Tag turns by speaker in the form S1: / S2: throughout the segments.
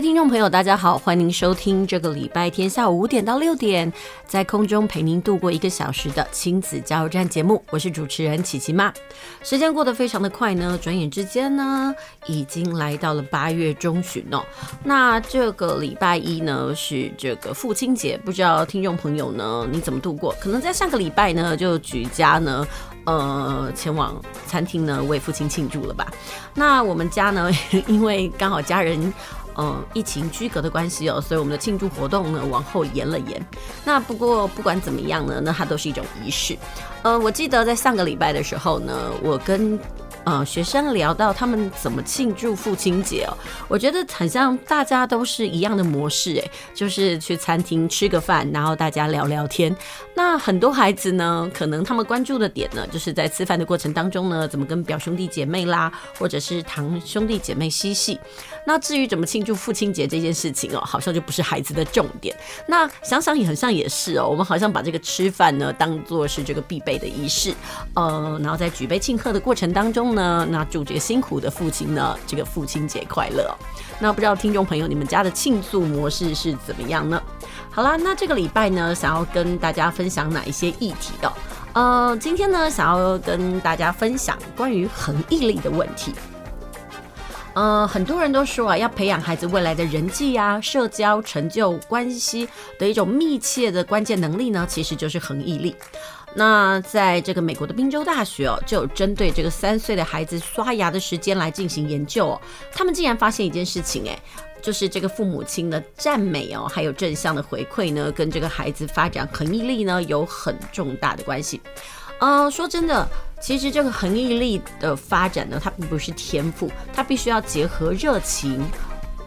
S1: 听众朋友，大家好，欢迎收听这个礼拜天下午五点到六点，在空中陪您度过一个小时的亲子加油站节目，我是主持人琪琪妈。时间过得非常的快呢，转眼之间呢，已经来到了八月中旬哦。那这个礼拜一呢，是这个父亲节，不知道听众朋友呢，你怎么度过？可能在上个礼拜呢，就举家呢，呃，前往餐厅呢为父亲庆祝了吧？那我们家呢，因为刚好家人。嗯，疫情居隔的关系哦，所以我们的庆祝活动呢往后延了延。那不过不管怎么样呢，那它都是一种仪式。呃，我记得在上个礼拜的时候呢，我跟。呃，学生聊到他们怎么庆祝父亲节哦，我觉得很像大家都是一样的模式诶，就是去餐厅吃个饭，然后大家聊聊天。那很多孩子呢，可能他们关注的点呢，就是在吃饭的过程当中呢，怎么跟表兄弟姐妹啦，或者是堂兄弟姐妹嬉戏。那至于怎么庆祝父亲节这件事情哦，好像就不是孩子的重点。那想想也很像也是哦，我们好像把这个吃饭呢当做是这个必备的仪式，呃，然后在举杯庆贺的过程当中呢。那祝这个辛苦的父亲呢，这个父亲节快乐。那不知道听众朋友，你们家的庆祝模式是怎么样呢？好啦，那这个礼拜呢，想要跟大家分享哪一些议题的？呃，今天呢，想要跟大家分享关于恒毅力的问题。呃，很多人都说啊，要培养孩子未来的人际啊、社交、成就关系的一种密切的关键能力呢，其实就是恒毅力。那在这个美国的宾州大学哦，就有针对这个三岁的孩子刷牙的时间来进行研究哦。他们竟然发现一件事情，诶，就是这个父母亲的赞美哦，还有正向的回馈呢，跟这个孩子发展恒毅力呢有很重大的关系。呃，说真的，其实这个恒毅力的发展呢，它并不是天赋，它必须要结合热情。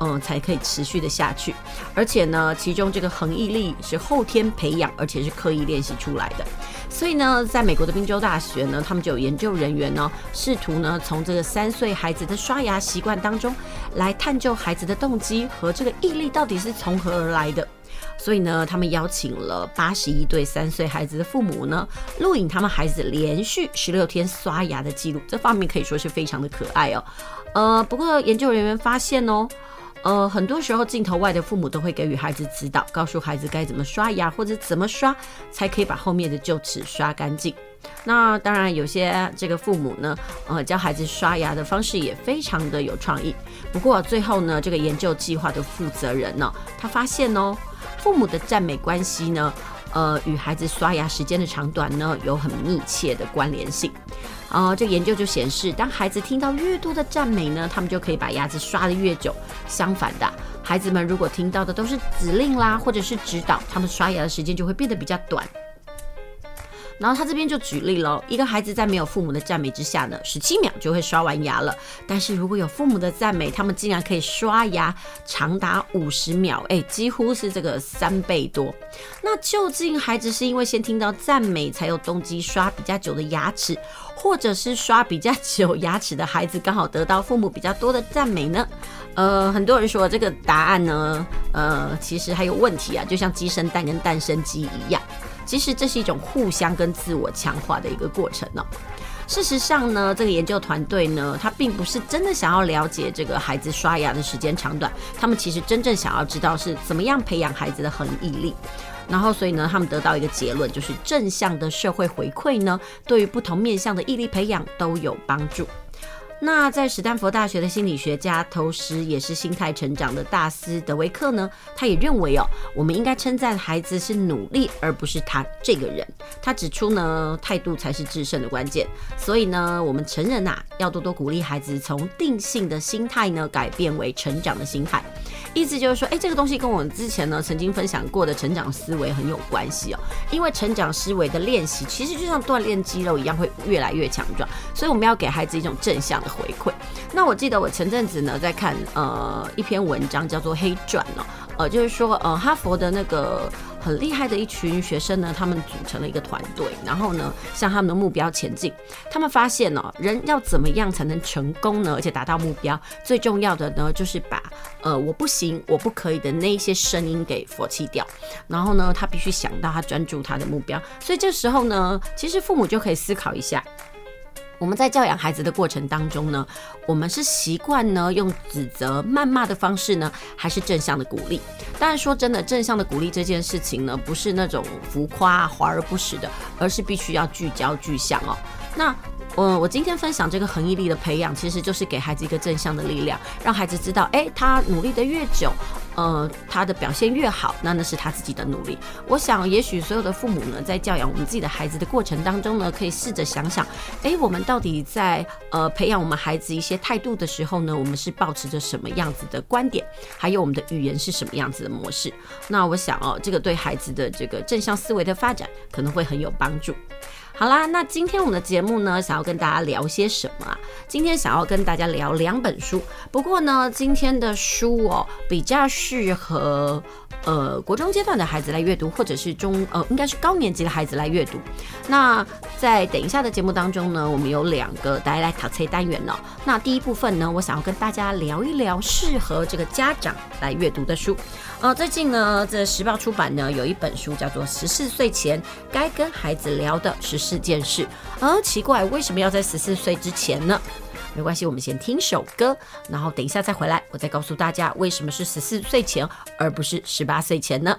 S1: 嗯，才可以持续的下去。而且呢，其中这个恒毅力是后天培养，而且是刻意练习出来的。所以呢，在美国的宾州大学呢，他们就有研究人员呢，试图呢从这个三岁孩子的刷牙习惯当中来探究孩子的动机和这个毅力到底是从何而来的。所以呢，他们邀请了八十一对三岁孩子的父母呢，录影他们孩子连续十六天刷牙的记录。这方面可以说是非常的可爱哦。呃，不过研究人员发现哦。呃，很多时候镜头外的父母都会给予孩子指导，告诉孩子该怎么刷牙或者怎么刷才可以把后面的臼齿刷干净。那当然，有些这个父母呢，呃，教孩子刷牙的方式也非常的有创意。不过最后呢，这个研究计划的负责人呢，他发现哦，父母的赞美关系呢，呃，与孩子刷牙时间的长短呢，有很密切的关联性。啊、这研究就显示，当孩子听到越多的赞美呢，他们就可以把牙齿刷得越久。相反的，孩子们如果听到的都是指令啦，或者是指导，他们刷牙的时间就会变得比较短。然后他这边就举例了，一个孩子在没有父母的赞美之下呢，十七秒就会刷完牙了。但是如果有父母的赞美，他们竟然可以刷牙长达五十秒，哎，几乎是这个三倍多。那究竟孩子是因为先听到赞美才有动机刷比较久的牙齿，或者是刷比较久牙齿的孩子刚好得到父母比较多的赞美呢？呃，很多人说这个答案呢，呃，其实还有问题啊，就像鸡生蛋跟蛋生鸡一样。其实这是一种互相跟自我强化的一个过程呢。事实上呢，这个研究团队呢，他并不是真的想要了解这个孩子刷牙的时间长短，他们其实真正想要知道是怎么样培养孩子的恒毅力。然后，所以呢，他们得到一个结论，就是正向的社会回馈呢，对于不同面向的毅力培养都有帮助。那在史丹佛大学的心理学家，同时也是心态成长的大师德维克呢，他也认为哦，我们应该称赞孩子是努力，而不是他这个人。他指出呢，态度才是制胜的关键。所以呢，我们成人呐，要多多鼓励孩子从定性的心态呢，改变为成长的心态。意思就是说，哎，这个东西跟我们之前呢曾经分享过的成长思维很有关系哦。因为成长思维的练习，其实就像锻炼肌肉一样，会越来越强壮。所以我们要给孩子一种正向的回馈。那我记得我前阵子呢在看呃一篇文章，叫做《黑钻》哦，呃，就是说呃哈佛的那个很厉害的一群学生呢，他们组成了一个团队，然后呢，向他们的目标前进。他们发现呢、喔，人要怎么样才能成功呢？而且达到目标，最重要的呢，就是把呃我不行、我不可以的那一些声音给佛弃掉。然后呢，他必须想到他专注他的目标。所以这时候呢，其实父母就可以思考一下。我们在教养孩子的过程当中呢，我们是习惯呢用指责、谩骂的方式呢，还是正向的鼓励？当然说真的，正向的鼓励这件事情呢，不是那种浮夸、华而不实的，而是必须要聚焦、具象哦。那。我我今天分享这个恒毅力的培养，其实就是给孩子一个正向的力量，让孩子知道，哎，他努力的越久，呃，他的表现越好，那那是他自己的努力。我想，也许所有的父母呢，在教养我们自己的孩子的过程当中呢，可以试着想想，哎，我们到底在呃培养我们孩子一些态度的时候呢，我们是保持着什么样子的观点，还有我们的语言是什么样子的模式？那我想哦，这个对孩子的这个正向思维的发展可能会很有帮助。好啦，那今天我们的节目呢，想要跟大家聊些什么啊？今天想要跟大家聊两本书，不过呢，今天的书哦，比较适合呃国中阶段的孩子来阅读，或者是中呃应该是高年级的孩子来阅读。那在等一下的节目当中呢，我们有两个带来考测单元哦。那第一部分呢，我想要跟大家聊一聊适合这个家长来阅读的书。呃，最近呢，这时报出版呢有一本书叫做《十四岁前该跟孩子聊的十四件事》。呃，奇怪，为什么要在十四岁之前呢？没关系，我们先听首歌，然后等一下再回来，我再告诉大家为什么是十四岁前，而不是十八岁前呢？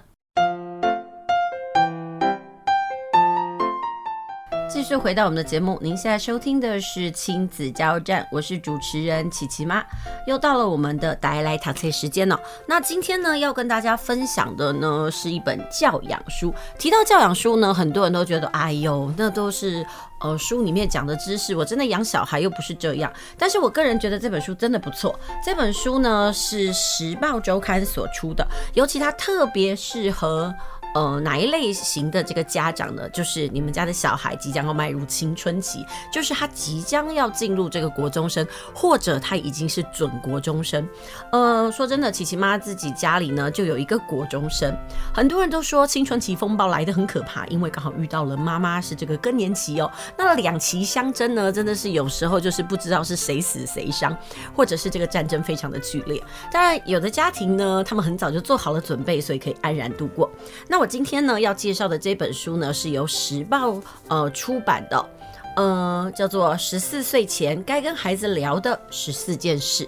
S1: 继续回到我们的节目，您现在收听的是亲子加油站，我是主持人琪琪妈，又到了我们的带来读册时间了。那今天呢，要跟大家分享的呢，是一本教养书。提到教养书呢，很多人都觉得，哎呦，那都是呃书里面讲的知识，我真的养小孩又不是这样。但是我个人觉得这本书真的不错。这本书呢，是时报周刊所出的，尤其它特别适合。呃，哪一类型的这个家长呢？就是你们家的小孩即将要迈入青春期，就是他即将要进入这个国中生，或者他已经是准国中生。呃，说真的，琪琪妈自己家里呢就有一个国中生。很多人都说青春期风暴来得很可怕，因为刚好遇到了妈妈是这个更年期哦。那两期相争呢，真的是有时候就是不知道是谁死谁伤，或者是这个战争非常的剧烈。当然，有的家庭呢，他们很早就做好了准备，所以可以安然度过。那我今天呢要介绍的这本书呢，是由时报呃出版的，呃叫做《十四岁前该跟孩子聊的十四件事》。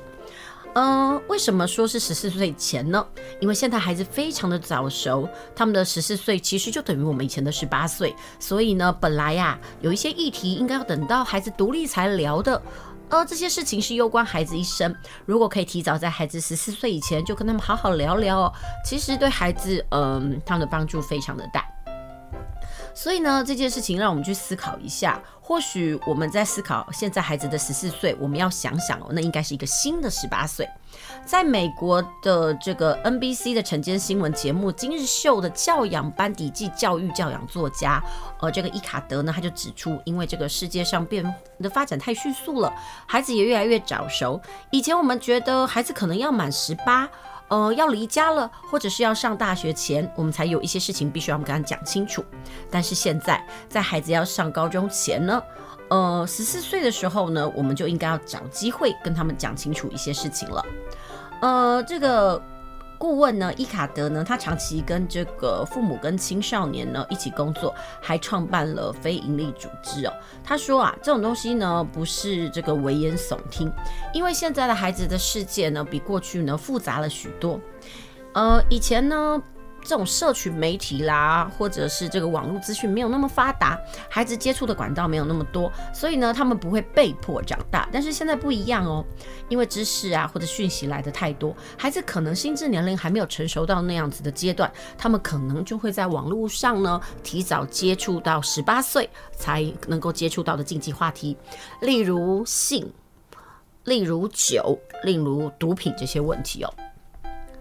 S1: 呃，为什么说是十四岁前呢？因为现在孩子非常的早熟，他们的十四岁其实就等于我们以前的十八岁，所以呢，本来呀有一些议题应该要等到孩子独立才聊的。呃，这些事情是攸关孩子一生。如果可以提早在孩子十四岁以前就跟他们好好聊聊哦，其实对孩子，嗯、他们的帮助非常的大。所以呢，这件事情让我们去思考一下。或许我们在思考现在孩子的十四岁，我们要想想哦，那应该是一个新的十八岁。在美国的这个 NBC 的晨间新闻节目《今日秀》的教养班底暨教育教养作家，呃，这个伊卡德呢，他就指出，因为这个世界上变的发展太迅速了，孩子也越来越早熟。以前我们觉得孩子可能要满十八。呃，要离家了，或者是要上大学前，我们才有一些事情必须要跟他讲清楚。但是现在，在孩子要上高中前呢，呃，十四岁的时候呢，我们就应该要找机会跟他们讲清楚一些事情了。呃，这个。顾问呢，伊卡德呢，他长期跟这个父母跟青少年呢一起工作，还创办了非营利组织哦。他说啊，这种东西呢不是这个危言耸听，因为现在的孩子的世界呢比过去呢复杂了许多。呃，以前呢。这种社群媒体啦，或者是这个网络资讯没有那么发达，孩子接触的管道没有那么多，所以呢，他们不会被迫长大。但是现在不一样哦，因为知识啊或者讯息来的太多，孩子可能心智年龄还没有成熟到那样子的阶段，他们可能就会在网络上呢提早接触到十八岁才能够接触到的禁忌话题，例如性，例如酒，例如毒品这些问题哦。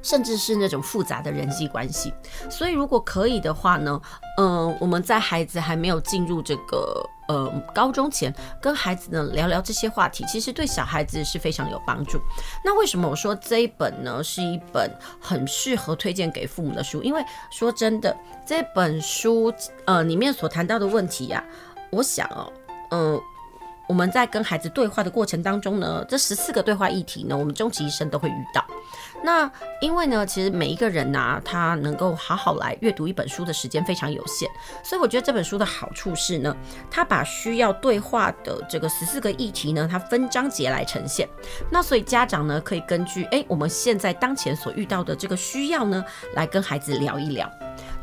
S1: 甚至是那种复杂的人际关系，所以如果可以的话呢，嗯、呃，我们在孩子还没有进入这个呃高中前跟孩子呢聊聊这些话题，其实对小孩子是非常有帮助。那为什么我说这一本呢是一本很适合推荐给父母的书？因为说真的，这本书呃里面所谈到的问题呀、我想哦，嗯、我们在跟孩子对话的过程当中呢，这十四个对话议题呢，我们终其一生都会遇到。那因为呢，其实每一个人呐、他能够好好来阅读一本书的时间非常有限，所以我觉得这本书的好处是呢，它把需要对话的这个十四个议题呢，它分章节来呈现。那所以家长呢，可以根据诶我们现在当前所遇到的这个需要呢，来跟孩子聊一聊。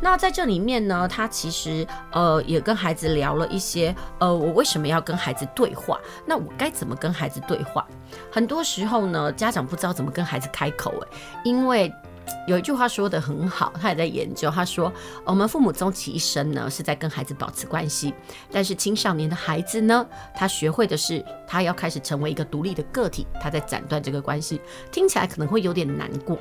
S1: 那在这里面呢，他其实呃也跟孩子聊了一些呃，我为什么要跟孩子对话？那我该怎么跟孩子对话？很多时候呢，家长不知道怎么跟孩子开口，诶，因为有一句话说得很好，他也在研究，他说我们父母终其一生呢是在跟孩子保持关系，但是青少年的孩子呢，他学会的是他要开始成为一个独立的个体，他在斩断这个关系，听起来可能会有点难过。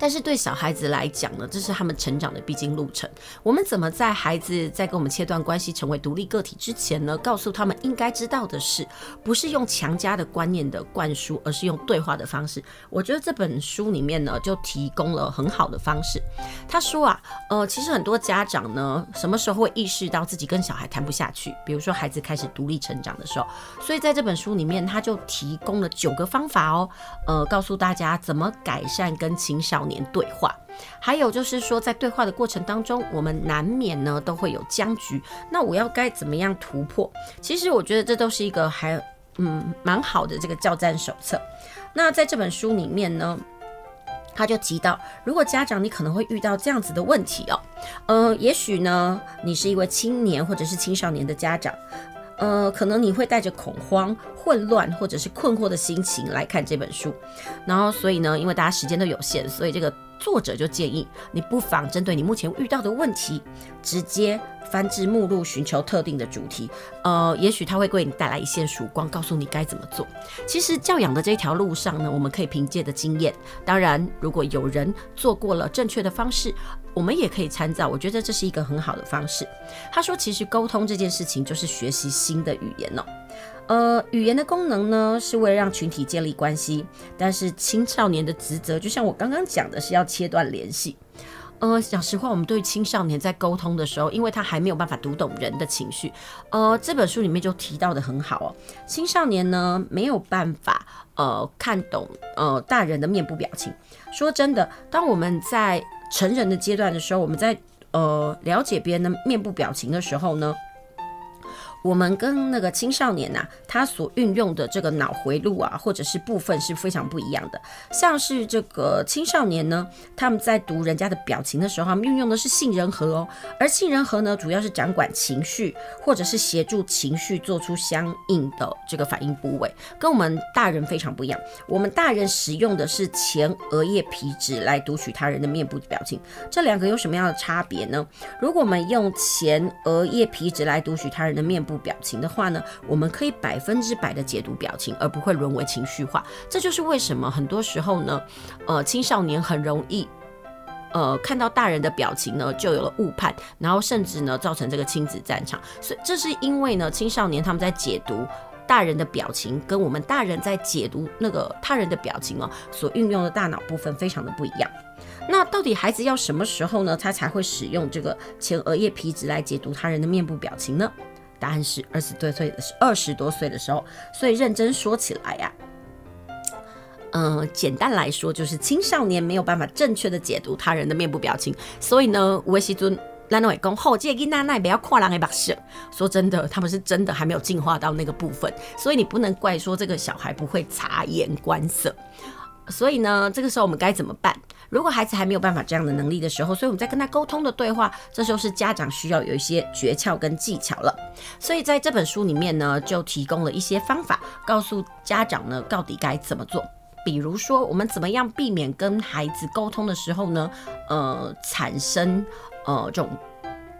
S1: 但是对小孩子来讲呢，这是他们成长的必经路程。我们怎么在孩子在跟我们切断关系、成为独立个体之前呢，告诉他们应该知道的是，不是用强加的观念的灌输，而是用对话的方式。我觉得这本书里面呢，就提供了很好的方式。他说啊，呃，其实很多家长呢，什么时候会意识到自己跟小孩谈不下去？比如说孩子开始独立成长的时候。所以在这本书里面，他就提供了九个方法哦，呃，告诉大家怎么改善跟青少年年对话，还有就是说，在对话的过程当中，我们难免呢都会有僵局。那我要该怎么样突破？其实我觉得这都是一个还嗯蛮好的这个教战手册。那在这本书里面呢，他就提到，如果家长你可能会遇到这样子的问题哦，呃，也许呢你是一位青年或者是青少年的家长。呃，可能你会带着恐慌、混乱或者是困惑的心情来看这本书，然后所以呢，因为大家时间都有限，所以这个作者就建议你不妨针对你目前遇到的问题，直接翻至目录，寻求特定的主题。呃，也许他会为你带来一线曙光，告诉你该怎么做。其实教养的这条路上呢，我们可以凭借的经验，当然如果有人做过了正确的方式。我们也可以参照，我觉得这是一个很好的方式。他说，其实沟通这件事情就是学习新的语言哦。呃，语言的功能呢，是为了让群体建立关系，但是青少年的职责，就像我刚刚讲的，是要切断联系。呃，讲实话，我们对青少年在沟通的时候，因为他还没有办法读懂人的情绪，呃，这本书里面就提到的很好哦。青少年呢，没有办法呃看懂呃大人的面部表情。说真的，当我们在成人的阶段的时候，我们在呃了解别人的面部表情的时候呢，我们跟那个青少年呐、他所运用的这个脑回路啊，或者是部分是非常不一样的。像是这个青少年呢，他们在读人家的表情的时候，他们运用的是杏仁核哦。而杏仁核呢，主要是掌管情绪，或者是协助情绪做出相应的这个反应部位，跟我们大人非常不一样。我们大人使用的是前额叶皮质来读取他人的面部表情，这两个有什么样的差别呢？如果我们用前额叶皮质来读取他人的面部，表情的话呢，我们可以百分之百的解读表情，而不会沦为情绪化。这就是为什么很多时候呢，呃，青少年很容易，呃，看到大人的表情呢，就有了误判，然后甚至呢，造成这个亲子战场。所以这是因为呢，青少年他们在解读大人的表情，跟我们大人在解读那个他人的表情哦，所运用的大脑部分非常的不一样。那到底孩子要什么时候呢，他才会使用这个前额叶皮质来解读他人的面部表情呢？答案是二十多岁的，二十多岁的时候。所以认真说起来呀、嗯、简单来说就是青少年没有办法正确的解读他人的面部表情。所以呢，维西尊兰诺讲后这个囡仔不要看人的目色。说真的，他们是真的还没有进化到那个部分，所以你不能怪说这个小孩不会察言观色。所以呢，这个时候我们该怎么办？如果孩子还没有办法这样的能力的时候，所以我们在跟他沟通的对话，这时候是家长需要有一些诀窍跟技巧了。所以在这本书里面呢，就提供了一些方法，告诉家长呢到底该怎么做。比如说，我们怎么样避免跟孩子沟通的时候呢，呃，产生呃这种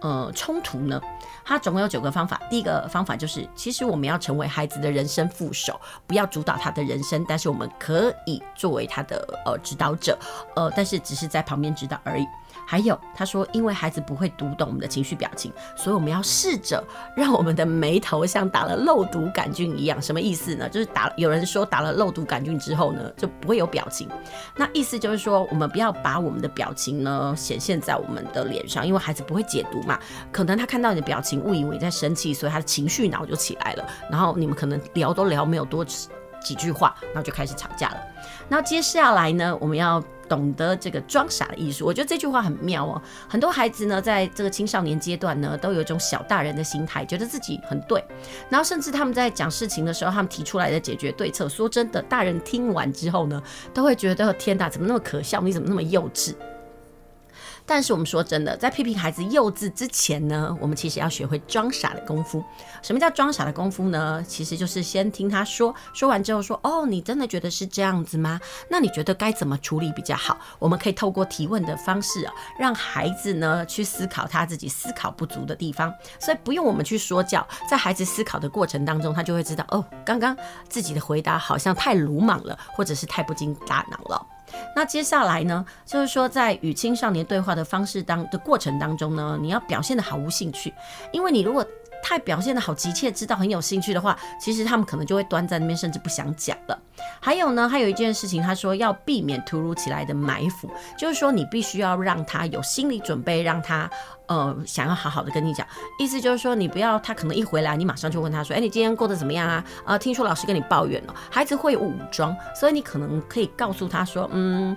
S1: 呃冲突呢？它总共有九个方法。第一个方法就是，其实我们要成为孩子的人生副手，不要主导他的人生，但是我们可以作为他的呃指导者，呃，但是只是在旁边指导而已。还有他说，因为孩子不会读懂我们的情绪表情，所以我们要试着让我们的眉头像打了肉毒杆菌一样。什么意思呢？就是打有人说打了肉毒杆菌之后呢，就不会有表情。那意思就是说，我们不要把我们的表情呢显现在我们的脸上，因为孩子不会解读嘛。可能他看到你的表情，误以为你在生气，所以他的情绪脑就起来了。然后你们可能聊都聊没有多几句话，然后就开始吵架了。那接下来呢，我们要懂得这个装傻的艺术。我觉得这句话很妙哦。很多孩子呢，在这个青少年阶段呢，都有一种小大人的心态，觉得自己很对。然后甚至他们在讲事情的时候，他们提出来的解决对策，说真的，大人听完之后呢，都会觉得天哪，怎么那么可笑？你怎么那么幼稚？但是我们说真的，在批评孩子幼稚之前呢，我们其实要学会装傻的功夫。什么叫装傻的功夫呢？其实就是先听他说，说完之后说：“哦，你真的觉得是这样子吗？那你觉得该怎么处理比较好？”我们可以透过提问的方式啊，让孩子呢去思考他自己思考不足的地方。所以不用我们去说教，在孩子思考的过程当中，他就会知道哦，刚刚自己的回答好像太鲁莽了，或者是太不经大脑了。那接下来呢，就是说在与青少年对话的方式当的过程当中呢，你要表现的毫无兴趣，因为你如果太表现得好急切，知道很有兴趣的话，其实他们可能就会端在那边，甚至不想讲了。还有呢，还有一件事情，他说要避免突如其来的埋伏，就是说你必须要让他有心理准备，让他呃想要好好的跟你讲。意思就是说，你不要他可能一回来，你马上就问他说，哎，你今天过得怎么样啊？呃，听说老师跟你抱怨了，孩子会武装，所以你可能可以告诉他说，嗯。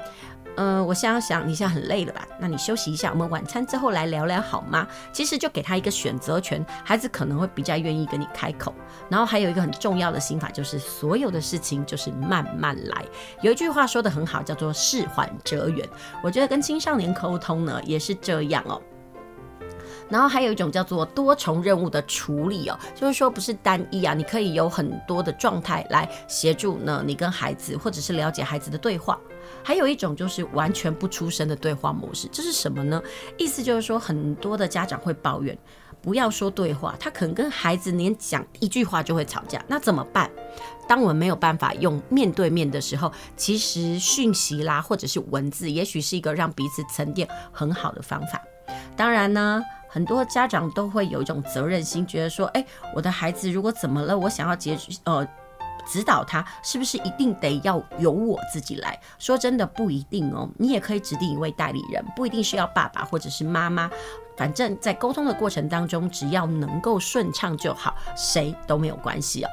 S1: 嗯、呃，我想想，你现在很累了吧？那你休息一下，我们晚餐之后来聊聊好吗？其实就给他一个选择权，孩子可能会比较愿意跟你开口。然后还有一个很重要的心法，就是所有的事情就是慢慢来。有一句话说得很好，叫做事缓则圆。我觉得跟青少年沟通呢，也是这样哦。然后还有一种叫做多重任务的处理哦，就是说不是单一啊，你可以有很多的状态来协助呢，你跟孩子或者是了解孩子的对话。还有一种就是完全不出声的对话模式，这是什么呢？意思就是说，很多的家长会抱怨，不要说对话，他可能跟孩子连讲一句话就会吵架，那怎么办？当我们没有办法用面对面的时候，其实讯息啦或者是文字，也许是一个让彼此沉淀很好的方法。当然呢。很多家长都会有一种责任心，觉得说，哎，我的孩子如果怎么了，我想要解，呃，指导他，是不是一定得要由我自己来？说真的，不一定哦。你也可以指定一位代理人，不一定是要爸爸或者是妈妈。反正，在沟通的过程当中，只要能够顺畅就好，谁都没有关系哦。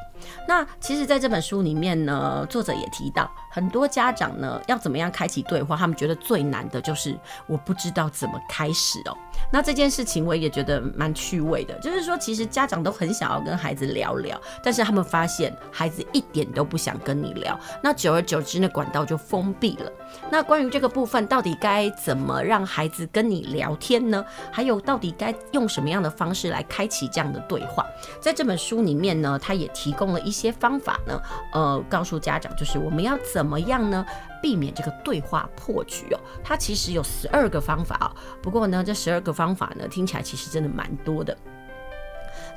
S1: 那其实，在这本书里面呢，作者也提到，很多家长呢，要怎么样开启对话，他们觉得最难的就是我不知道怎么开始哦。那这件事情我也觉得蛮趣味的，就是说，其实家长都很想要跟孩子聊聊，但是他们发现孩子一点都不想跟你聊，那久而久之，那管道就封闭了。那关于这个部分，到底该怎么让孩子跟你聊天呢？还有，到底该用什么样的方式来开启这样的对话？在这本书里面呢，他也提供用了一些方法呢，呃，告诉家长，就是我们要怎么样呢，避免这个对话破局哦。它其实有十二个方法哦，不过呢，这十二个方法呢，听起来其实真的蛮多的。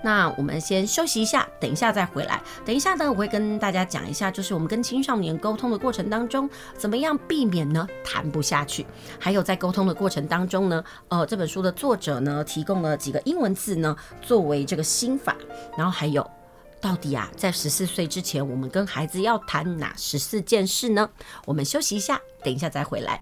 S1: 那我们先休息一下，等一下再回来。等一下呢，我会跟大家讲一下，就是我们跟青少年沟通的过程当中，怎么样避免呢谈不下去？还有在沟通的过程当中呢，呃，这本书的作者呢提供了几个英文字呢作为这个心法，然后还有到底啊，在十四岁之前，我们跟孩子要谈哪十四件事呢？我们休息一下，等一下再回来。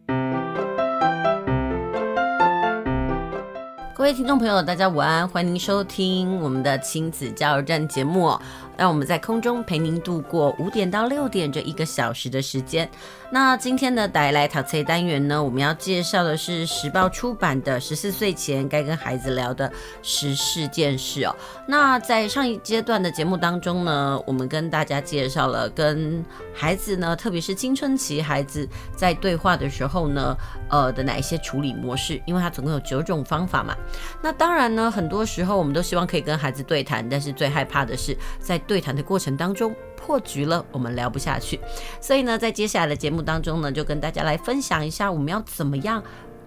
S1: 各位听众朋友，大家午安，欢迎收听我们的亲子加油站节目。让我们在空中陪您度过五点到六点这一个小时的时间。那今天的带来淘菜单元呢，我们要介绍的是时报出版的《十四岁前该跟孩子聊的十四件事》哦。那在上一阶段的节目当中呢，我们跟大家介绍了跟孩子呢，特别是青春期孩子在对话的时候呢，呃的哪一些处理模式，因为它总共有九种方法嘛。那当然呢，很多时候我们都希望可以跟孩子对谈，但是最害怕的是在对谈的过程当中破局了，我们聊不下去。所以呢，在接下来的节目当中呢，就跟大家来分享一下，我们要怎么样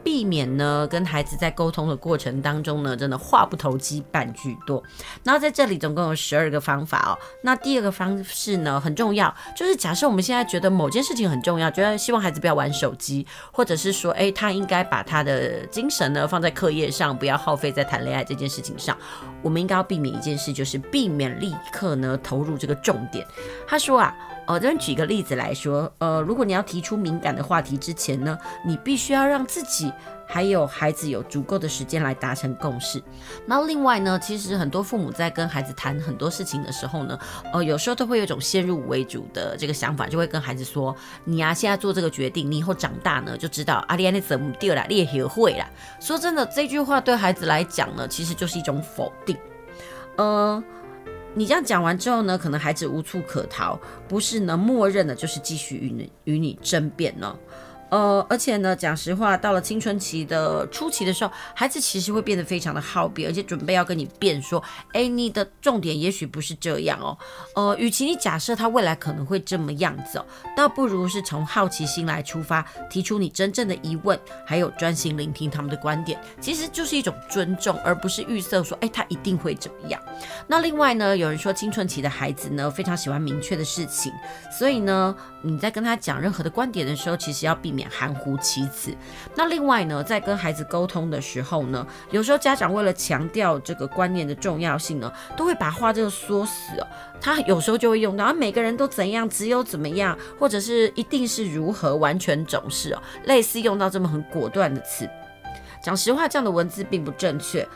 S1: 避免呢跟孩子在沟通的过程当中呢，真的话不投机半句多。然后在这里总共有十二个方法哦。那第二个方式呢很重要，就是假设我们现在觉得某件事情很重要，觉得希望孩子不要玩手机，或者是说，哎，他应该把他的精神呢放在课业上，不要耗费在谈恋爱这件事情上。我们应该要避免一件事，就是避免立刻呢投入这个重点。他说啊。哦，这举个例子来说，呃，如果你要提出敏感的话题之前呢，你必须要让自己还有孩子有足够的时间来达成共识。那另外呢，其实很多父母在跟孩子谈很多事情的时候呢，呃，有时候都会有一种先入为主的这个想法，就会跟孩子说：“你、啊，现在做这个决定，你以后长大呢就知道阿丽安你怎么掉了，你也学会了。”说真的，这句话对孩子来讲呢，其实就是一种否定。呃。你这样讲完之后呢，可能孩子无处可逃，不是呢，默认的就是继续与你与你争辩呢。呃，而且呢，讲实话，到了青春期的初期的时候，孩子其实会变得非常的好辩，而且准备要跟你辩说，哎，你的重点也许不是这样哦。呃，与其你假设他未来可能会这么样子哦，倒不如是从好奇心来出发，提出你真正的疑问，还有专心聆听他们的观点，其实就是一种尊重，而不是预设说，哎，他一定会怎么样。那另外呢，有人说青春期的孩子呢，非常喜欢明确的事情，所以呢，你在跟他讲任何的观点的时候，其实要避免。含糊其辞。那另外呢，在跟孩子沟通的时候呢，有时候家长为了强调这个观念的重要性呢，都会把话这个说死哦。他有时候就会用到啊，每个人都怎样，只有怎么样，或者是一定是如何，完全总是哦，类似用到这么很果断的词。讲实话，这样的文字并不正确。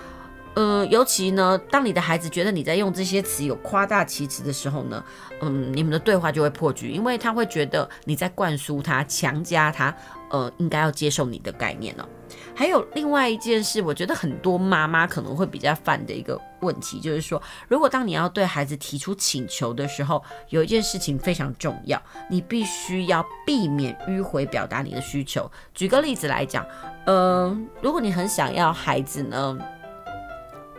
S1: 嗯，尤其呢，当你的孩子觉得你在用这些词有夸大其词的时候呢，嗯，你们的对话就会破局，因为他会觉得你在灌输他、强加他，呃，应该要接受你的概念了。还有另外一件事，我觉得很多妈妈可能会比较犯的一个问题，就是说，如果当你要对孩子提出请求的时候，有一件事情非常重要，你必须要避免迂回表达你的需求。举个例子来讲，嗯、呃，如果你很想要孩子呢，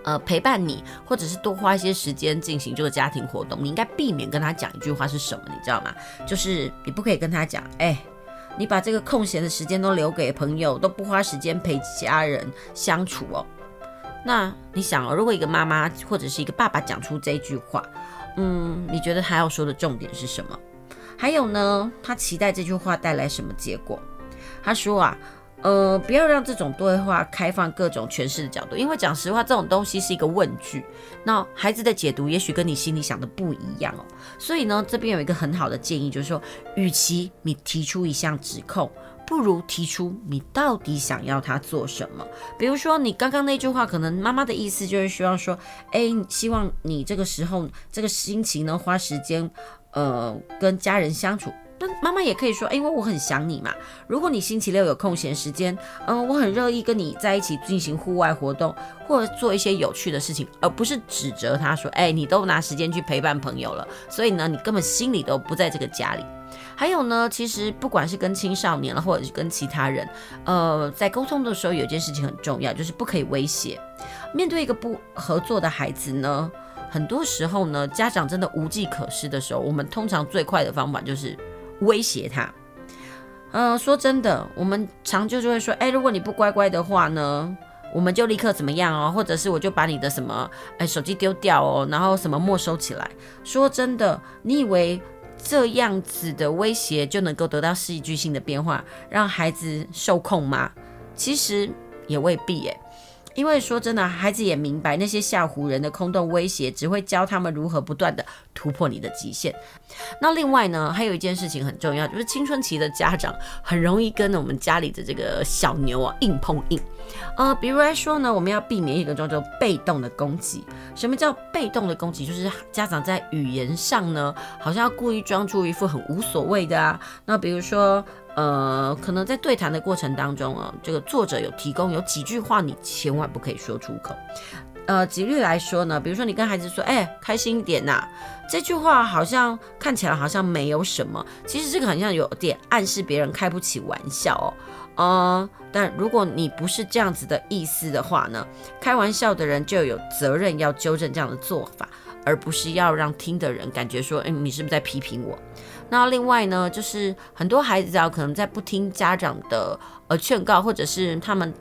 S1: 呃，陪伴你，或者是多花一些时间进行这个家庭活动，你应该避免跟他讲一句话是什么，你知道吗？就是你不可以跟他讲，哎，你把这个空闲的时间都留给朋友，都不花时间陪家人相处哦。那你想哦，如果一个妈妈或者是一个爸爸讲出这句话，嗯，你觉得他要说的重点是什么？还有呢，他期待这句话带来什么结果？他说啊。呃，不要让这种对话开放各种诠释的角度，因为讲实话，这种东西是一个问句，那孩子的解读也许跟你心里想的不一样哦。所以呢，这边有一个很好的建议，就是说，与其你提出一项指控，不如提出你到底想要他做什么。比如说，你刚刚那句话，可能妈妈的意思就是希望说，哎，希望你这个时候这个心情呢，花时间，呃，跟家人相处。那妈妈也可以说，因为我很想你嘛。如果你星期六有空闲时间，嗯，我很乐意跟你在一起进行户外活动，或者做一些有趣的事情，而不是指责他说，哎，你都拿时间去陪伴朋友了，所以呢，你根本心里都不在这个家里。还有呢，其实不管是跟青少年了，或者是跟其他人，呃，在沟通的时候，有件事情很重要，就是不可以威胁。面对一个不合作的孩子呢，很多时候呢，家长真的无计可施的时候，我们通常最快的方法就是。威胁他，呃，说真的，我们常就就会说，哎，如果你不乖乖的话呢，我们就立刻怎么样哦，或者是我就把你的什么，哎，手机丢掉哦，然后什么没收起来。说真的，你以为这样子的威胁就能够得到戏剧性的变化，让孩子受控吗？其实也未必耶。因为说真的，孩子也明白那些吓唬人的空洞威胁，只会教他们如何不断的突破你的极限。那另外呢，还有一件事情很重要，就是青春期的家长很容易跟我们家里的这个小牛啊硬碰硬。呃，比如来说呢，我们要避免一个叫做被动的攻击。什么叫被动的攻击？就是家长在语言上呢，好像要故意装出一副很无所谓的啊。那比如说。呃，可能在对谈的过程当中啊，这个作者有提供有几句话，你千万不可以说出口。呃，举例来说呢，比如说你跟孩子说：“哎，开心一点呐。”这句话好像看起来好像没有什么，其实这个好像有点暗示别人开不起玩笑哦。呃，但如果你不是这样子的意思的话呢，开玩笑的人就有责任要纠正这样的做法。而不是要让听的人感觉说，哎，你是不是在批评我？那另外呢，就是很多孩子啊，可能在不听家长的呃劝告，或者是他们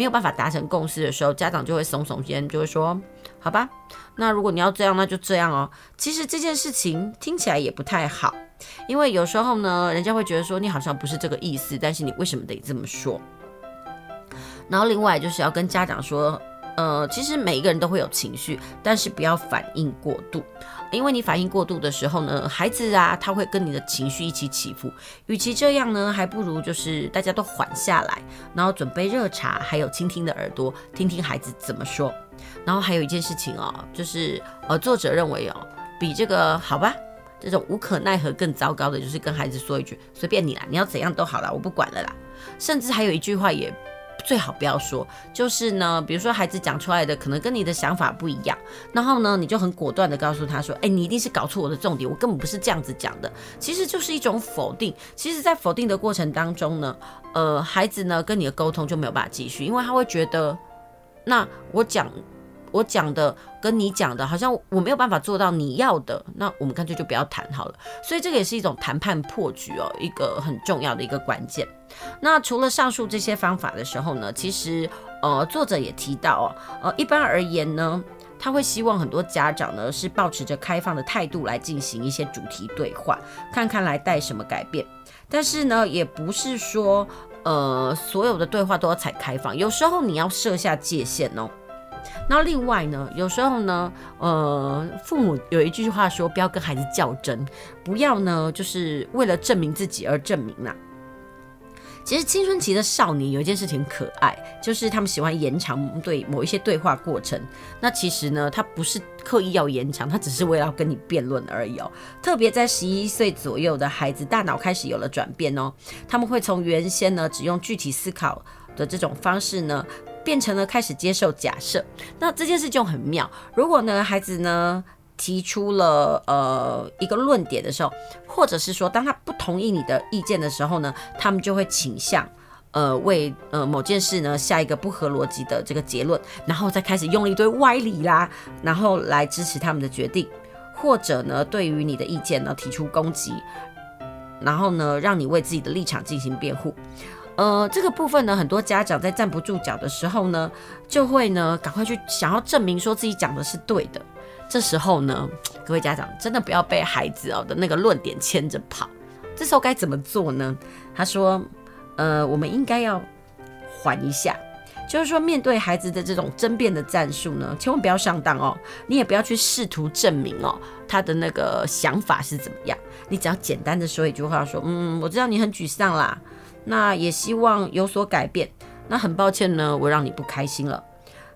S1: 没有办法达成共识的时候，家长就会耸耸肩，就会说，好吧，那如果你要这样，那就这样哦。其实这件事情听起来也不太好，因为有时候呢，人家会觉得说，你好像不是这个意思，但是你为什么得这么说？然后另外就是要跟家长说，呃，其实每一个人都会有情绪，但是不要反应过度，因为你反应过度的时候呢，孩子啊他会跟你的情绪一起起伏。与其这样呢，还不如就是大家都缓下来，然后准备热茶，还有倾听的耳朵，听听孩子怎么说。然后还有一件事情哦，就是呃，作者认为哦，比这个好吧，这种无可奈何更糟糕的，就是跟孩子说一句随便你啦，你要怎样都好啦，我不管了啦。甚至还有一句话也。最好不要说，就是呢，比如说孩子讲出来的可能跟你的想法不一样，然后呢，你就很果断的告诉他说，哎，你一定是搞错我的重点，我根本不是这样子讲的，其实就是一种否定。其实，在否定的过程当中呢，呃，孩子呢跟你的沟通就没有办法继续，因为他会觉得，那我讲。我讲的跟你讲的，好像我没有办法做到你要的，那我们干脆就不要谈好了。所以这个也是一种谈判破局哦，一个很重要的一个关键。那除了上述这些方法的时候呢，其实呃作者也提到哦，呃一般而言呢，他会希望很多家长呢是抱持着开放的态度来进行一些主题对话，看看来带什么改变。但是呢，也不是说呃所有的对话都要采开放，有时候你要设下界限哦。那另外呢，有时候呢，呃，父母有一句话说，不要跟孩子较真，不要呢，就是为了证明自己而证明啦。其实青春期的少年有一件事情可爱，就是他们喜欢延长对某一些对话过程。那其实呢，他不是刻意要延长，他只是为了要跟你辩论而已哦。特别在十一岁左右的孩子，大脑开始有了转变哦，他们会从原先呢只用具体思考的这种方式呢。变成了开始接受假设，那这件事就很妙。如果呢，孩子呢提出了呃一个论点的时候，或者是说当他不同意你的意见的时候呢，他们就会倾向呃为呃某件事呢下一个不合逻辑的这个结论，然后再开始用一堆歪理啦，然后来支持他们的决定，或者呢对于你的意见呢提出攻击，然后呢让你为自己的立场进行辩护。呃，这个部分呢，很多家长在站不住脚的时候呢，就会呢赶快去想要证明说自己讲的是对的。这时候呢，各位家长真的不要被孩子哦的那个论点牵着跑。这时候该怎么做呢？他说，呃，我们应该要缓一下，就是说面对孩子的这种争辩的战术呢，千万不要上当哦。你也不要去试图证明哦他的那个想法是怎么样。你只要简单的说一句话，说，嗯，我知道你很沮丧啦。那也希望有所改变。那很抱歉呢，我让你不开心了。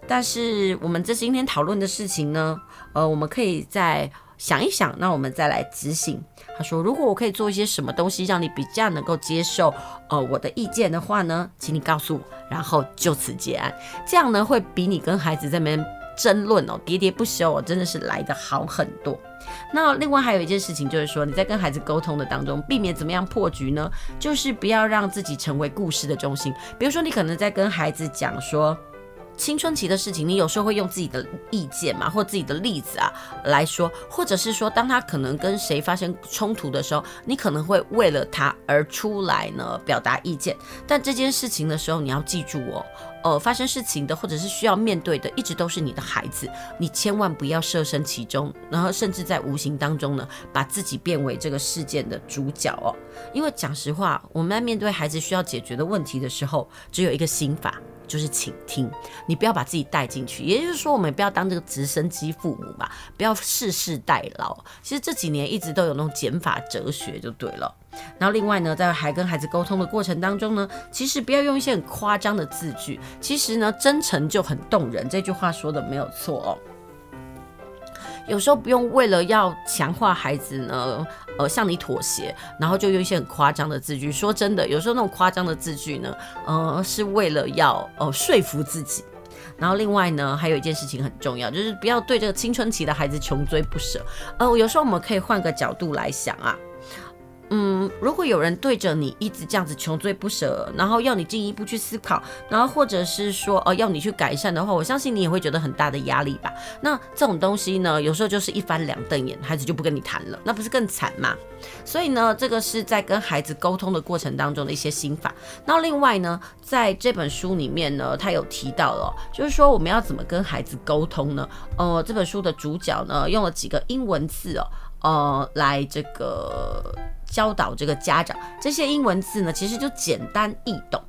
S1: 但是我们这今天讨论的事情呢，呃，我们可以再想一想，那我们再来执行。他说，如果我可以做一些什么东西，让你比较能够接受，呃，我的意见的话呢，请你告诉我，然后就此结案。这样呢，会比你跟孩子在那边争论哦，喋喋不休哦，真的是来的好很多。那另外还有一件事情，就是说你在跟孩子沟通的当中，避免怎么样破局呢？就是不要让自己成为故事的中心。比如说，你可能在跟孩子讲说。青春期的事情，你有时候会用自己的意见嘛，或自己的例子啊来说，或者是说，当他可能跟谁发生冲突的时候，你可能会为了他而出来呢表达意见。但这件事情的时候，你要记住哦，呃，发生事情的或者是需要面对的，一直都是你的孩子，你千万不要设身其中，然后甚至在无形当中呢，把自己变为这个事件的主角哦。因为讲实话，我们在面对孩子需要解决的问题的时候，只有一个心法。就是倾听，你不要把自己带进去。也就是说，我们不要当这个直升机父母吧，不要事事代劳。其实这几年一直都有那种减法哲学，就对了。然后另外呢，在还跟孩子沟通的过程当中呢，其实不要用一些很夸张的字句。其实呢，真诚就很动人。这句话说的没有错哦。有时候不用为了要强化孩子呢，呃，向你妥协，然后就用一些很夸张的字句。说真的，有时候那种夸张的字句呢，呃，是为了要呃说服自己。然后另外呢，还有一件事情很重要，就是不要对这个青春期的孩子穷追不舍。呃，有时候我们可以换个角度来想啊，嗯，如果有人对着你一直这样子穷追不舍，然后要你进一步去思考，然后或者是说哦要你去改善的话，我相信你也会觉得很大的压力吧。那这种东西呢，有时候就是一翻两瞪眼，孩子就不跟你谈了，那不是更惨吗？所以呢，这个是在跟孩子沟通的过程当中的一些心法。那另外呢，在这本书里面呢，他有提到了，就是说我们要怎么跟孩子沟通呢？呃，这本书的主角呢，用了几个英文字哦。呃，来这个教导这个家长，这些英文字呢，其实就简单易懂。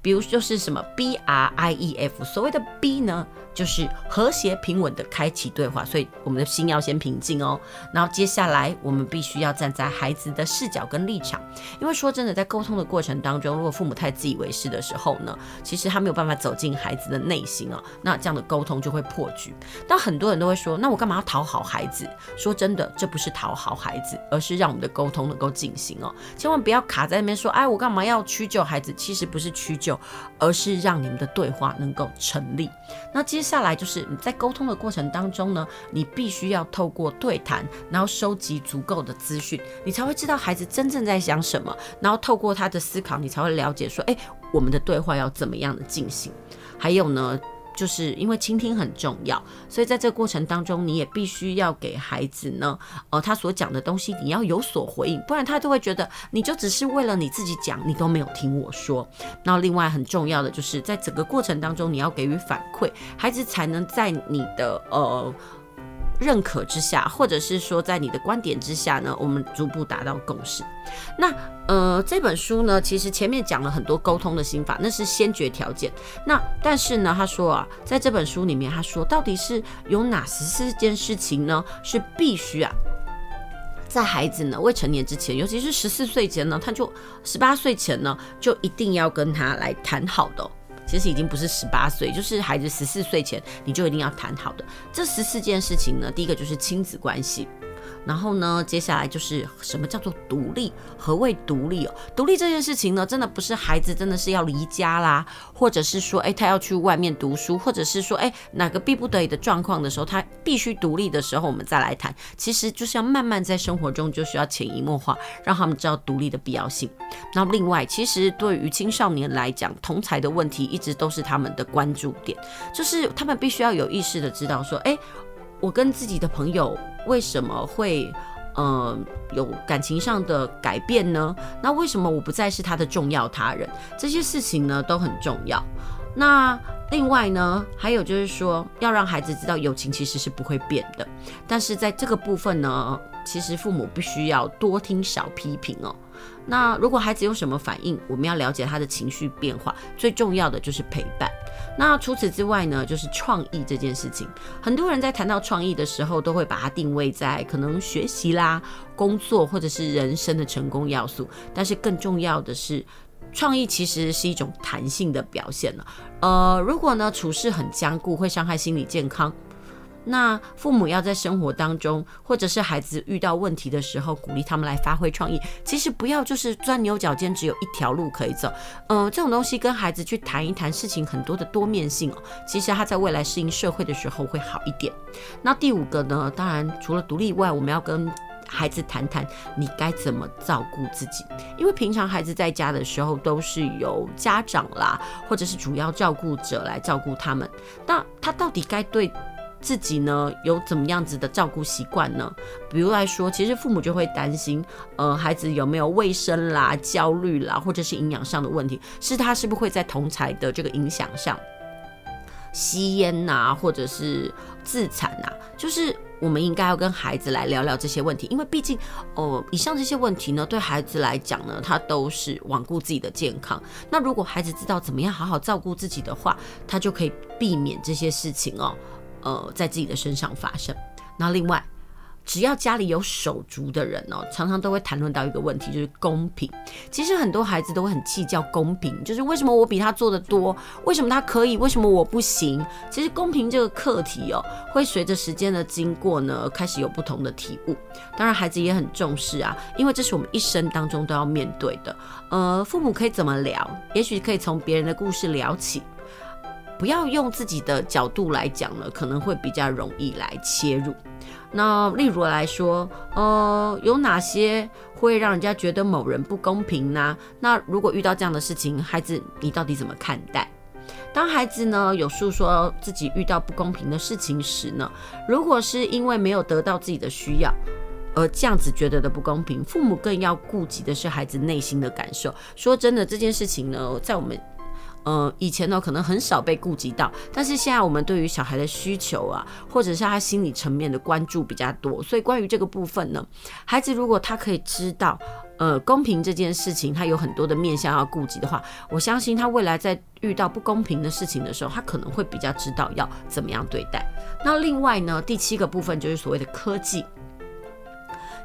S1: 比如就是什么 B R I E F，所谓的 B 呢，就是和谐平稳的开启对话，所以我们的心要先平静哦。然后接下来我们必须要站在孩子的视角跟立场，因为说真的，在沟通的过程当中，如果父母太自以为是的时候呢，其实他没有办法走进孩子的内心哦，那这样的沟通就会破局。但很多人都会说，那我干嘛要讨好孩子？说真的，这不是讨好孩子，而是让我们的沟通能够进行哦。千万不要卡在那边说，哎，我干嘛要屈就孩子？其实不是屈就。而是让你们的对话能够成立。那接接下来就是你在沟通的过程当中呢，你必须要透过对谈，然后收集足够的资讯，你才会知道孩子真正在想什么。然后透过他的思考，你才会了解说，诶，我们的对话要怎么样的进行。还有呢，就是因为倾听很重要，所以在这个过程当中，你也必须要给孩子呢，呃，他所讲的东西你要有所回应，不然他就会觉得你就只是为了你自己讲，你都没有听我说。那另外很重要的就是在整个过程当中，你要给予反馈，孩子才能在你的呃。认可之下，或者是说在你的观点之下呢，我们逐步达到共识。那呃，这本书呢，其实前面讲了很多沟通的心法，那是先决条件。那但是呢，他说啊，在这本书里面，他说到底是有哪十四件事情呢，是必须啊，在孩子呢未成年之前，尤其是十四岁前呢，他就十八岁前呢，就一定要跟他来谈好的。其实已经不是十八岁，就是孩子十四岁前，你就一定要谈好的这十四件事情呢。第一个就是亲子关系。然后呢，接下来就是什么叫做独立？何谓独立哦？独立这件事情呢，真的不是孩子真的是要离家啦，或者是说，哎，他要去外面读书，或者是说，哎，哪个逼不得已的状况的时候，他必须独立的时候，我们再来谈。其实就是要慢慢在生活中就需要潜移默化，让他们知道独立的必要性。那另外，其实对于青少年来讲，同才的问题一直都是他们的关注点，就是他们必须要有意识的知道说，哎。我跟自己的朋友为什么会，呃，有感情上的改变呢？那为什么我不再是他的重要他人？这些事情呢都很重要。那另外呢，还有就是说，要让孩子知道友情其实是不会变的。但是在这个部分呢，其实父母必须要多听少批评哦。那如果孩子有什么反应，我们要了解他的情绪变化。最重要的就是陪伴。那除此之外呢，就是创意这件事情。很多人在谈到创意的时候，都会把它定位在可能学习啦、工作或者是人生的成功要素。但是更重要的是，创意其实是一种弹性的表现了。呃，如果呢处事很僵固，会伤害心理健康。那父母要在生活当中，或者是孩子遇到问题的时候，鼓励他们来发挥创意。其实不要就是钻牛角尖，只有一条路可以走。嗯、这种东西跟孩子去谈一谈事情很多的多面性哦。其实他在未来适应社会的时候会好一点。那第五个呢，当然除了独立以外，我们要跟孩子谈谈你该怎么照顾自己。因为平常孩子在家的时候都是由家长啦，或者是主要照顾者来照顾他们。那他到底该对自己呢，有怎么样子的照顾习惯呢？比如来说，其实父母就会担心，呃，孩子有没有卫生啦、焦虑啦，或者是营养上的问题，是他是不是会在同侪的这个影响上吸烟呐，或者是自残呐？就是我们应该要跟孩子来聊聊这些问题，因为毕竟，呃，以上这些问题呢，对孩子来讲呢，他都是罔顾自己的健康。那如果孩子知道怎么样好好照顾自己的话，他就可以避免这些事情哦。呃，在自己的身上发生。那另外，只要家里有手足的人哦，常常都会谈论到一个问题，就是公平。其实很多孩子都会很计较公平，就是为什么我比他做得多，为什么他可以，为什么我不行？其实公平这个课题哦，会随着时间的经过呢，开始有不同的体悟。当然，孩子也很重视啊，因为这是我们一生当中都要面对的。呃，父母可以怎么聊？也许可以从别人的故事聊起。不要用自己的角度来讲呢，可能会比较容易来切入。那例如来说，呃，有哪些会让人家觉得某人不公平呢？那如果遇到这样的事情，孩子你到底怎么看待？当孩子呢有诉说自己遇到不公平的事情时呢，如果是因为没有得到自己的需要而这样子觉得的不公平，父母更要顾及的是孩子内心的感受。说真的，这件事情呢，在我们。呃，以前呢可能很少被顾及到，但是现在我们对于小孩的需求啊，或者是他心理层面的关注比较多，所以关于这个部分呢，孩子如果他可以知道，呃，公平这件事情，他有很多的面向要顾及的话，我相信他未来在遇到不公平的事情的时候，他可能会比较知道要怎么样对待。那另外呢，第七个部分就是所谓的科技。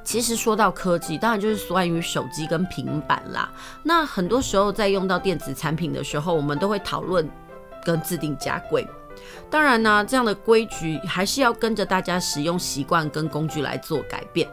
S1: 其实说到科技，当然就是关于手机跟平板啦。那很多时候在用到电子产品的时候，我们都会讨论跟制定家规。当然呢，这样的规矩还是要跟着大家使用习惯跟工具来做改变，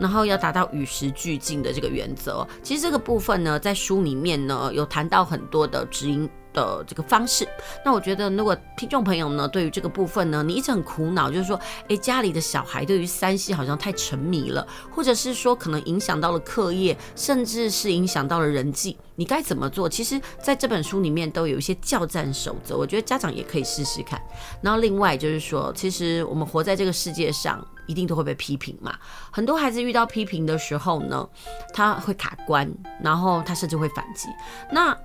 S1: 然后要达到与时俱进的这个原则。其实这个部分呢，在书里面呢有谈到很多的指引的这个方式，那我觉得如果听众朋友呢，对于这个部分呢，你一直很苦恼，就是说，诶，家里的小孩对于三 C 好像太沉迷了，或者是说可能影响到了课业，甚至是影响到了人际，你该怎么做？其实在这本书里面都有一些教战守则，我觉得家长也可以试试看。然后另外就是说，其实我们活在这个世界上，一定都会被批评嘛。很多孩子遇到批评的时候呢，他会卡关，然后他甚至会反击。那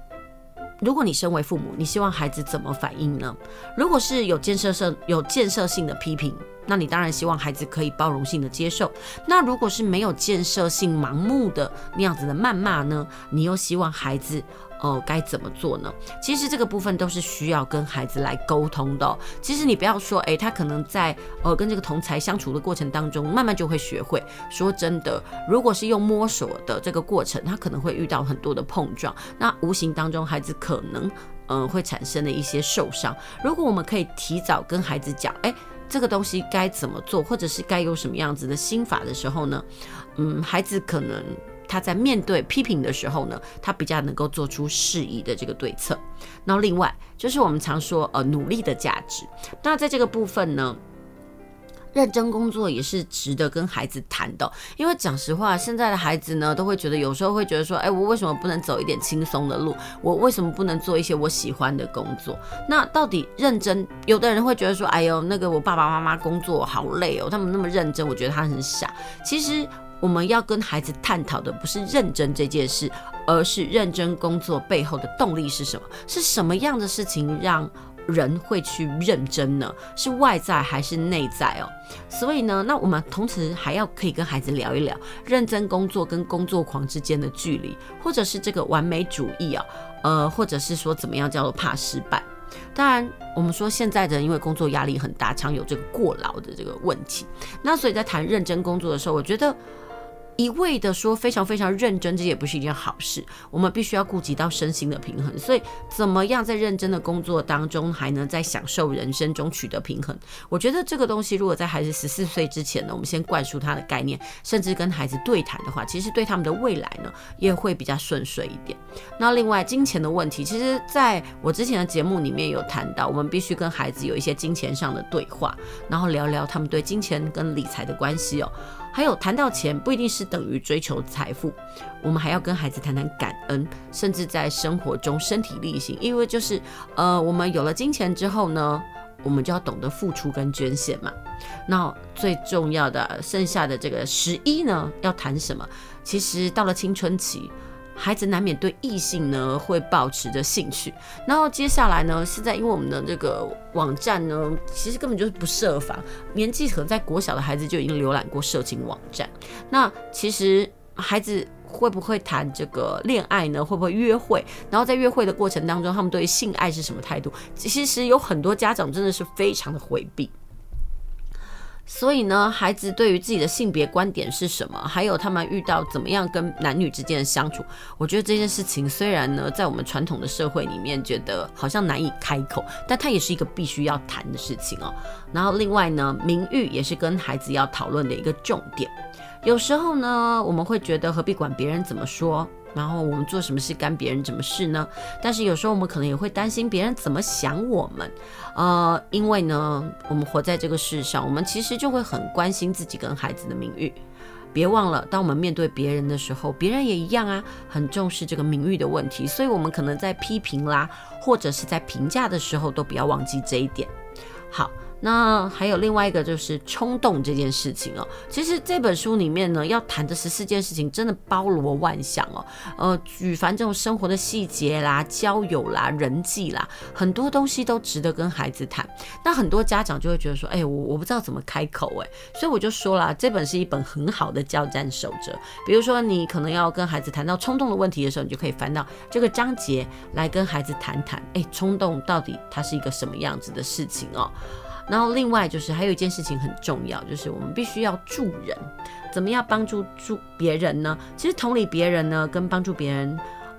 S1: 如果你身为父母，你希望孩子怎么反应呢？如果是有建设性、有建设性的批评，那你当然希望孩子可以包容性的接受。那如果是没有建设性、盲目的那样子的谩骂呢？你又希望孩子？哦，该怎么做呢？其实这个部分都是需要跟孩子来沟通的。其实你不要说，诶，他可能在呃跟这个同才相处的过程当中，慢慢就会学会。说真的，如果是用摸索的这个过程，他可能会遇到很多的碰撞，那无形当中孩子可能嗯、会产生的一些受伤。如果我们可以提早跟孩子讲，诶，这个东西该怎么做，或者是该有什么样子的心法的时候呢，嗯，孩子可能。他在面对批评的时候呢，他比较能够做出适宜的这个对策。那另外就是我们常说呃努力的价值。那在这个部分呢，认真工作也是值得跟孩子谈的。因为讲实话，现在的孩子呢都会觉得有时候会觉得说，哎，我为什么不能走一点轻松的路？我为什么不能做一些我喜欢的工作？那到底认真？有的人会觉得说，哎呦，那个我爸爸妈妈工作好累哦，他们那么认真，我觉得他很傻。其实。我们要跟孩子探讨的不是认真这件事，而是认真工作背后的动力是什么？是什么样的事情让人会去认真呢？是外在还是内在哦？所以呢，那我们同时还要可以跟孩子聊一聊认真工作跟工作狂之间的距离，或者是这个完美主义啊，呃，或者是说怎么样叫做怕失败？当然，我们说现在的人因为工作压力很大，常有这个过劳的这个问题。那所以在谈认真工作的时候，我觉得。一味的说非常非常认真，这也不是一件好事。我们必须要顾及到身心的平衡，所以怎么样在认真的工作当中，还能在享受人生中取得平衡？我觉得这个东西，如果在孩子十四岁之前呢，我们先灌输他的概念，甚至跟孩子对谈的话，其实对他们的未来呢，也会比较顺遂一点。那另外，金钱的问题，其实在我之前的节目里面有谈到，我们必须跟孩子有一些金钱上的对话，然后聊聊他们对金钱跟理财的关系哦。还有谈到钱，不一定是等于追求财富，我们还要跟孩子谈谈感恩，甚至在生活中身体力行。因为就是，呃，我们有了金钱之后呢，我们就要懂得付出跟捐献嘛。那最重要的，剩下的这个十一呢，要谈什么？其实到了青春期。孩子难免对异性呢会保持着兴趣，然后接下来呢，现在因为我们的这个网站呢，其实根本就是不设防，年纪可能在国小的孩子就已经浏览过色情网站。那其实孩子会不会谈这个恋爱呢？会不会约会？然后在约会的过程当中，他们对性爱是什么态度？其实有很多家长真的是非常的回避。所以呢，孩子对于自己的性别观点是什么？还有他们遇到怎么样跟男女之间的相处？我觉得这件事情虽然呢，在我们传统的社会里面觉得好像难以开口，但它也是一个必须要谈的事情哦。然后另外呢，名誉也是跟孩子要讨论的一个重点。有时候呢，我们会觉得何必管别人怎么说？然后我们做什么事干别人什么事呢？但是有时候我们可能也会担心别人怎么想我们，呃，因为呢，我们活在这个世上，我们其实就会很关心自己跟孩子的名誉。别忘了，当我们面对别人的时候，别人也一样啊，很重视这个名誉的问题。所以，我们可能在批评啦，或者是在评价的时候，都不要忘记这一点。好。那还有另外一个就是冲动这件事情哦。其实这本书里面呢，要谈的十四件事情真的包罗万象哦。呃，举凡这种生活的细节啦、交友啦、人际啦，很多东西都值得跟孩子谈。那很多家长就会觉得说，哎，我我不知道怎么开口哎，所以我就说了，这本是一本很好的交战守则。比如说，你可能要跟孩子谈到冲动的问题的时候，你就可以翻到这个章节来跟孩子谈谈，哎，冲动到底它是一个什么样子的事情哦。然后另外就是还有一件事情很重要，就是我们必须要助人。怎么样帮助助别人呢？其实同理别人呢，跟帮助别人。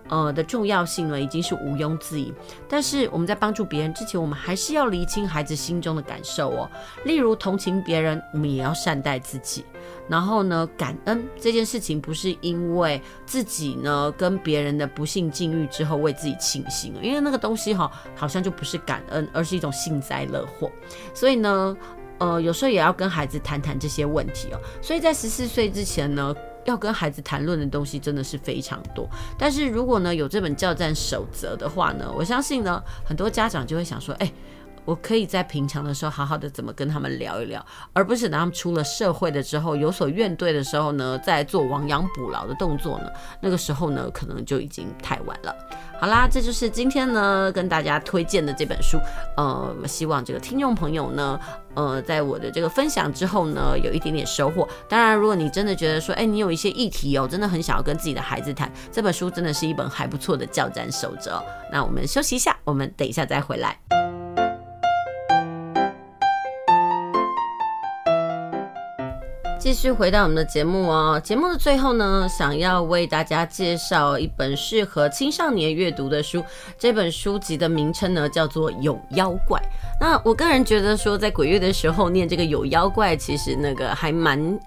S1: 呃的重要性呢，已经是毋庸置疑。但是我们在帮助别人之前，我们还是要厘清孩子心中的感受哦。例如同情别人，我们也要善待自己。然后呢，感恩这件事情不是因为自己呢跟别人的不幸境遇之后为自己庆幸，因为那个东西哈好像就不是感恩，而是一种幸灾乐祸。所以呢，呃，有时候也要跟孩子谈谈这些问题哦。所以在十四岁之前呢。要跟孩子谈论的东西真的是非常多，但是如果呢有这本教战守则的话呢，我相信呢很多家长就会想说，哎，我可以在平常的时候好好的怎么跟他们聊一聊，而不是等他们出了社会的之后有所怨怼的时候呢，再做亡羊补牢的动作呢，那个时候呢可能就已经太晚了。好啦，这就是今天呢跟大家推荐的这本书。呃，希望这个听众朋友呢，呃，在我的这个分享之后呢，有一点点收获。当然，如果你真的觉得说，哎，你有一些议题哦，真的很想要跟自己的孩子谈，这本书真的是一本还不错的教战守则。那我们休息一下，我们等一下再回来。继续回到我们的节目哦，节目的最后呢，想要为大家介绍一本适合青少年阅读的书。这本书籍的名称呢，叫做《有妖怪》。那我个人觉得说，在鬼月的时候念这个《有妖怪》，其实那个还蛮。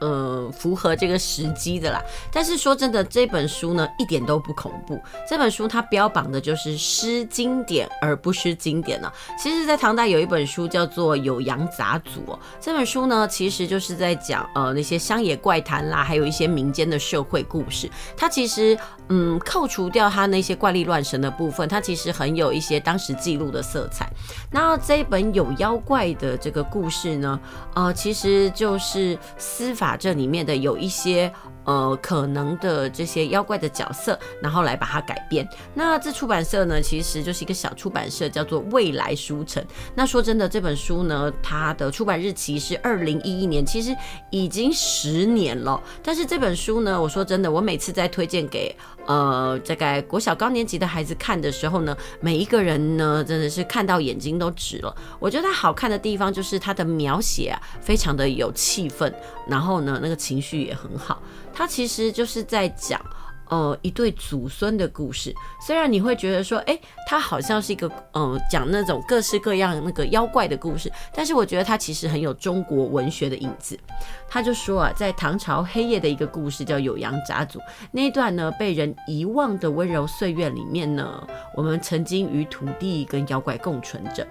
S1: 呃，符合这个时机的啦。但是说真的，这本书呢一点都不恐怖。这本书它标榜的就是失经典而不失经典呢。其实，在唐代有一本书叫做《酉阳杂俎》哦。这本书呢，其实就是在讲呃那些乡野怪谈啦，还有一些民间的社会故事。它其实嗯，扣除掉它那些怪力乱神的部分，它其实很有一些当时记录的色彩。那这一本有妖怪的这个故事呢，呃，其实就是司法。把这里面的有一些呃可能的这些妖怪的角色，然后来把它改编。那这出版社呢，其实就是一个小出版社，叫做未来书城。那说真的，这本书呢，它的出版日期是二零一一年，其实已经十年了。但是这本书呢，我说真的，我每次在推荐给呃大概国小高年级的孩子看的时候呢，每一个人呢，真的是看到眼睛都直了。我觉得它好看的地方就是它的描写，非常的有气氛，然后呢，那个情绪也很好。他其实就是在讲。呃，一对祖孙的故事，虽然你会觉得说，哎，它好像是一个，呃，讲那种各式各样那个妖怪的故事，但是我觉得它其实很有中国文学的影子。他就说啊，在唐朝黑夜的一个故事叫《酉阳杂俎》，那一段呢被人遗忘的温柔岁月里面呢，我们曾经与土地跟妖怪共存着。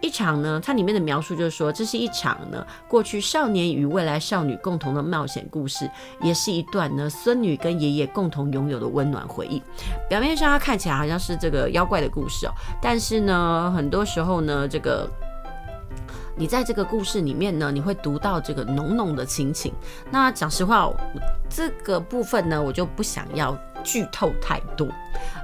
S1: 一场呢，它里面的描述就是说，这是一场呢过去少年与未来少女共同的冒险故事，也是一段呢孙女跟爷爷共同拥有的温暖回忆。表面上它看起来好像是这个妖怪的故事哦，但是呢，很多时候呢，这个你在这个故事里面呢，你会读到这个浓浓的亲情。那讲实话，这个部分呢，我就不想要剧透太多。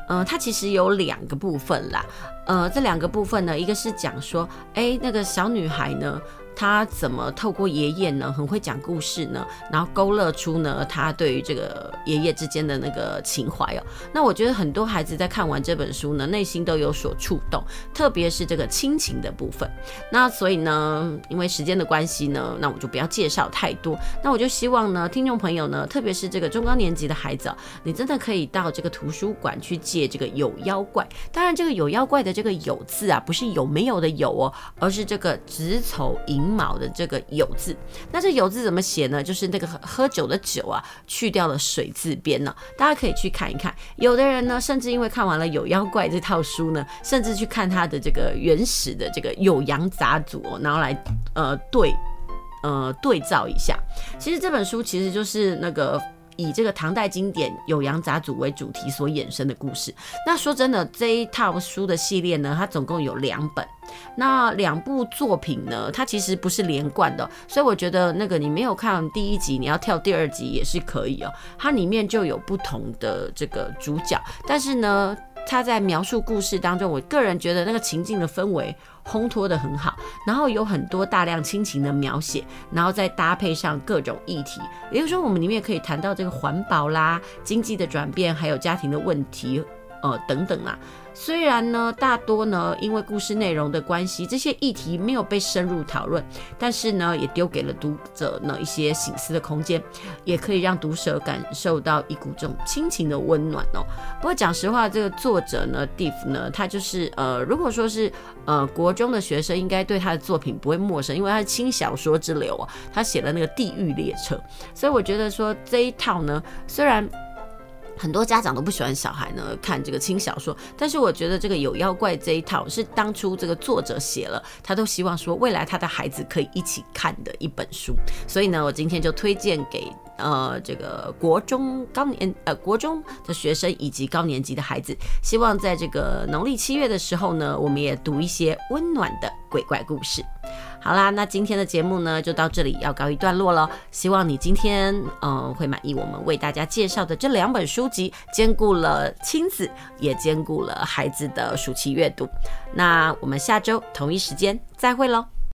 S1: 呃，它其实有两个部分啦。呃，这两个部分呢，一个是讲说，哎，那个小女孩呢。他怎么透过爷爷呢，很会讲故事呢，然后勾勒出呢他对于这个爷爷之间的那个情怀哦。那我觉得很多孩子在看完这本书呢，内心都有所触动，特别是这个亲情的部分。那所以呢，因为时间的关系呢，那我就不要介绍太多。那我就希望呢，听众朋友呢，特别是这个中高年级的孩子，你真的可以到这个图书馆去借这个《有妖怪》。当然，这个《有妖怪》的这个有字啊，不是有没有的有哦，而是这个子丑寅卯的这个有字。那这有字怎么写呢？就是那个喝酒的酒啊，去掉了水字边呢。大家可以去看一看。有的人呢，甚至因为看完了《有妖怪》这套书呢，甚至去看他的这个原始的这个有阳杂俎，然后来呃对呃对照一下。其实这本书其实就是那个。以这个唐代经典《酉阳杂俎》为主题所衍生的故事。那说真的，这一套书的系列呢，它总共有两本。那两部作品呢，它其实不是连贯的，所以我觉得那个你没有看第一集，你要跳第二集也是可以哦。它里面就有不同的这个主角，但是呢，他在描述故事当中，我个人觉得那个情境的氛围。烘托的很好，然后有很多大量亲情的描写，然后再搭配上各种议题，也就是说，我们里面可以谈到这个环保啦、经济的转变，还有家庭的问题，呃，等等啦。虽然呢，大多呢，因为故事内容的关系，这些议题没有被深入讨论，但是呢，也丢给了读者呢一些醒思的空间，也可以让读者感受到一股这种亲情的温暖哦。不过讲实话，这个作者呢，Diff 呢，他就是呃，如果说是呃国中的学生，应该对他的作品不会陌生，因为他是轻小说之流啊，他写了那个《地狱列车》，所以我觉得说这一套呢，虽然。很多家长都不喜欢小孩呢看这个轻小说，但是我觉得这个有妖怪这一套是当初这个作者写了，他都希望说未来他的孩子可以一起看的一本书，所以呢，我今天就推荐给呃这个国中高年呃国中的学生以及高年级的孩子，希望在这个农历七月的时候呢，我们也读一些温暖的鬼怪故事。好啦，那今天的节目呢，就到这里要告一段落了。希望你今天嗯、会满意我们为大家介绍的这两本书籍，兼顾了亲子，也兼顾了孩子的暑期阅读。那我们下周同一时间再会喽。